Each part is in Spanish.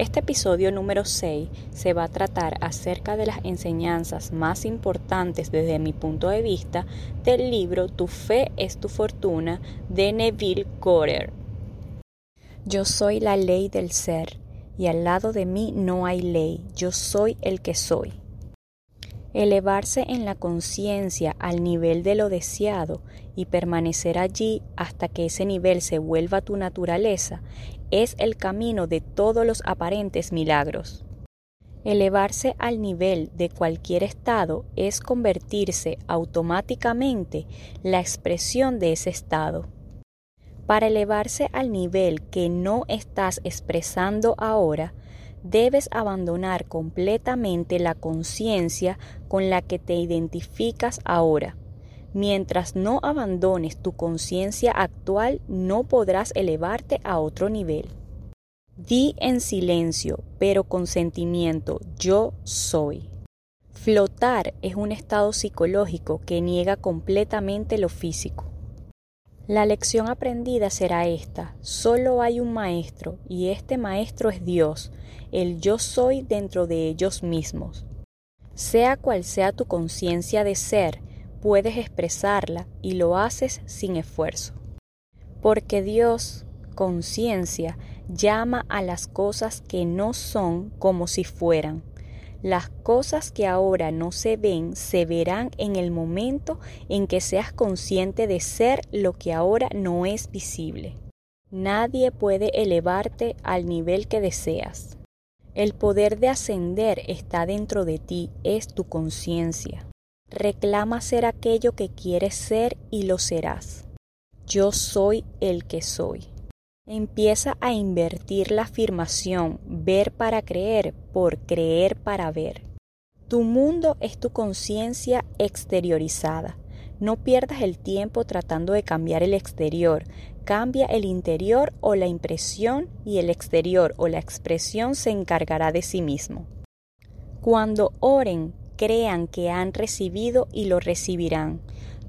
Este episodio número 6 se va a tratar acerca de las enseñanzas más importantes desde mi punto de vista del libro Tu fe es tu fortuna de Neville Goddard. Yo soy la ley del ser y al lado de mí no hay ley, yo soy el que soy. Elevarse en la conciencia al nivel de lo deseado y permanecer allí hasta que ese nivel se vuelva tu naturaleza es el camino de todos los aparentes milagros. Elevarse al nivel de cualquier estado es convertirse automáticamente la expresión de ese estado. Para elevarse al nivel que no estás expresando ahora, debes abandonar completamente la conciencia con la que te identificas ahora Mientras no abandones tu conciencia actual, no podrás elevarte a otro nivel. Di en silencio, pero con sentimiento, yo soy. Flotar es un estado psicológico que niega completamente lo físico. La lección aprendida será esta. Solo hay un maestro y este maestro es Dios, el yo soy dentro de ellos mismos. Sea cual sea tu conciencia de ser, puedes expresarla y lo haces sin esfuerzo. Porque Dios, conciencia, llama a las cosas que no son como si fueran. Las cosas que ahora no se ven se verán en el momento en que seas consciente de ser lo que ahora no es visible. Nadie puede elevarte al nivel que deseas. El poder de ascender está dentro de ti, es tu conciencia. Reclama ser aquello que quieres ser y lo serás. Yo soy el que soy. Empieza a invertir la afirmación ver para creer por creer para ver. Tu mundo es tu conciencia exteriorizada. No pierdas el tiempo tratando de cambiar el exterior. Cambia el interior o la impresión y el exterior o la expresión se encargará de sí mismo. Cuando oren, crean que han recibido y lo recibirán.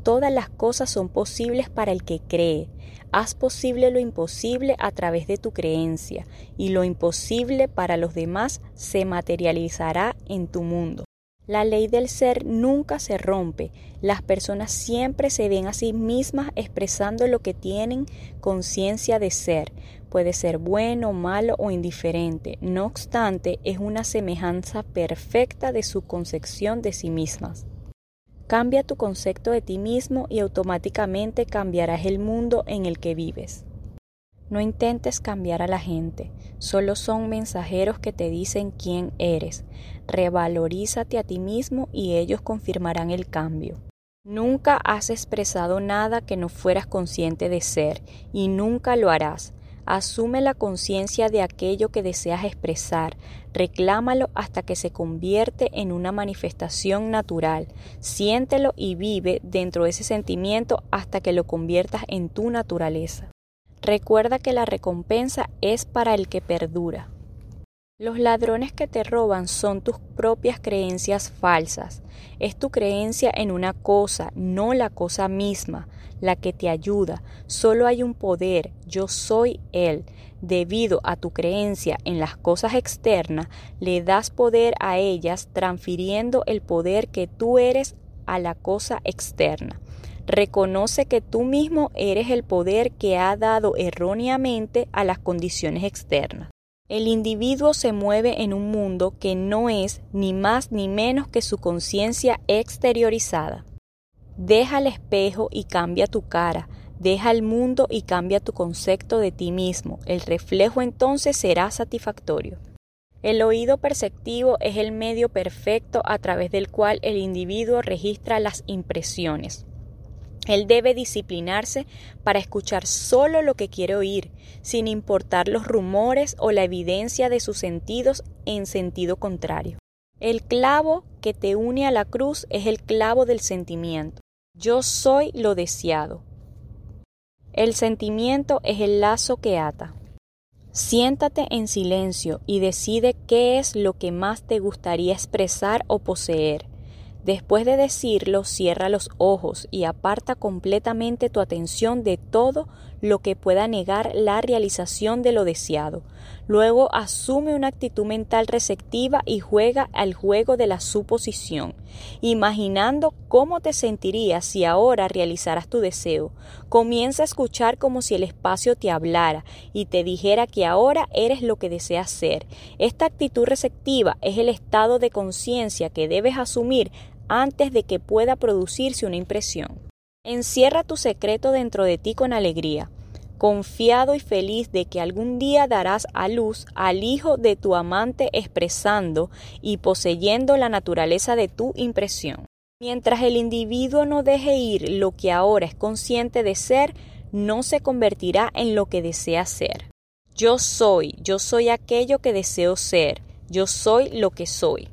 Todas las cosas son posibles para el que cree. Haz posible lo imposible a través de tu creencia, y lo imposible para los demás se materializará en tu mundo. La ley del ser nunca se rompe. Las personas siempre se ven a sí mismas expresando lo que tienen conciencia de ser. Puede ser bueno, malo o indiferente. No obstante, es una semejanza perfecta de su concepción de sí mismas. Cambia tu concepto de ti mismo y automáticamente cambiarás el mundo en el que vives. No intentes cambiar a la gente, solo son mensajeros que te dicen quién eres. Revalorízate a ti mismo y ellos confirmarán el cambio. Nunca has expresado nada que no fueras consciente de ser y nunca lo harás. Asume la conciencia de aquello que deseas expresar, reclámalo hasta que se convierte en una manifestación natural, siéntelo y vive dentro de ese sentimiento hasta que lo conviertas en tu naturaleza. Recuerda que la recompensa es para el que perdura. Los ladrones que te roban son tus propias creencias falsas. Es tu creencia en una cosa, no la cosa misma, la que te ayuda. Solo hay un poder, yo soy Él. Debido a tu creencia en las cosas externas, le das poder a ellas transfiriendo el poder que tú eres a la cosa externa. Reconoce que tú mismo eres el poder que ha dado erróneamente a las condiciones externas. El individuo se mueve en un mundo que no es ni más ni menos que su conciencia exteriorizada. Deja el espejo y cambia tu cara, deja el mundo y cambia tu concepto de ti mismo. El reflejo entonces será satisfactorio. El oído perceptivo es el medio perfecto a través del cual el individuo registra las impresiones. Él debe disciplinarse para escuchar solo lo que quiere oír, sin importar los rumores o la evidencia de sus sentidos en sentido contrario. El clavo que te une a la cruz es el clavo del sentimiento. Yo soy lo deseado. El sentimiento es el lazo que ata. Siéntate en silencio y decide qué es lo que más te gustaría expresar o poseer. Después de decirlo, cierra los ojos y aparta completamente tu atención de todo lo que pueda negar la realización de lo deseado. Luego asume una actitud mental receptiva y juega al juego de la suposición, imaginando cómo te sentirías si ahora realizaras tu deseo. Comienza a escuchar como si el espacio te hablara y te dijera que ahora eres lo que deseas ser. Esta actitud receptiva es el estado de conciencia que debes asumir antes de que pueda producirse una impresión. Encierra tu secreto dentro de ti con alegría, confiado y feliz de que algún día darás a luz al hijo de tu amante expresando y poseyendo la naturaleza de tu impresión. Mientras el individuo no deje ir lo que ahora es consciente de ser, no se convertirá en lo que desea ser. Yo soy, yo soy aquello que deseo ser, yo soy lo que soy.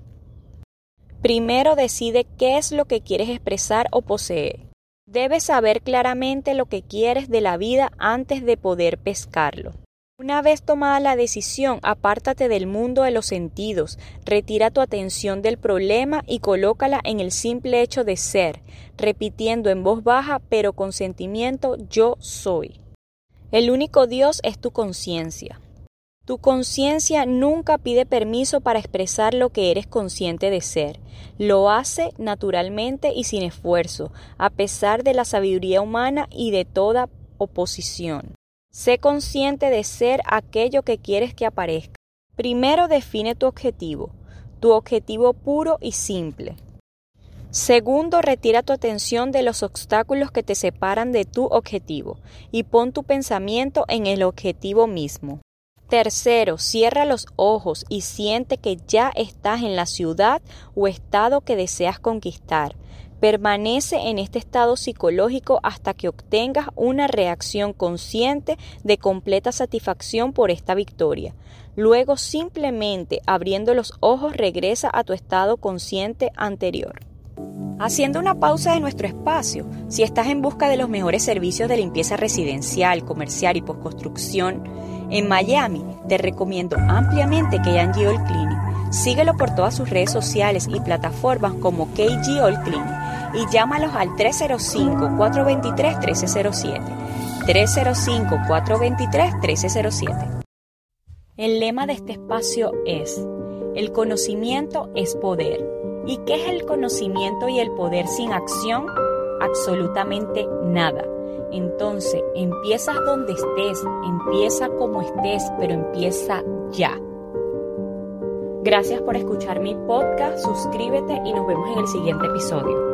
Primero decide qué es lo que quieres expresar o poseer. Debes saber claramente lo que quieres de la vida antes de poder pescarlo. Una vez tomada la decisión, apártate del mundo de los sentidos, retira tu atención del problema y colócala en el simple hecho de ser, repitiendo en voz baja pero con sentimiento yo soy. El único Dios es tu conciencia. Tu conciencia nunca pide permiso para expresar lo que eres consciente de ser. Lo hace naturalmente y sin esfuerzo, a pesar de la sabiduría humana y de toda oposición. Sé consciente de ser aquello que quieres que aparezca. Primero define tu objetivo, tu objetivo puro y simple. Segundo, retira tu atención de los obstáculos que te separan de tu objetivo y pon tu pensamiento en el objetivo mismo. Tercero, cierra los ojos y siente que ya estás en la ciudad o estado que deseas conquistar. Permanece en este estado psicológico hasta que obtengas una reacción consciente de completa satisfacción por esta victoria. Luego simplemente abriendo los ojos regresa a tu estado consciente anterior. Haciendo una pausa de nuestro espacio, si estás en busca de los mejores servicios de limpieza residencial, comercial y postconstrucción, en Miami te recomiendo ampliamente KG All Cleaning. Síguelo por todas sus redes sociales y plataformas como KG All Cleaning y llámalos al 305-423-1307. 305-423-1307. El lema de este espacio es, el conocimiento es poder. ¿Y qué es el conocimiento y el poder sin acción? Absolutamente nada. Entonces, empiezas donde estés, empieza como estés, pero empieza ya. Gracias por escuchar mi podcast, suscríbete y nos vemos en el siguiente episodio.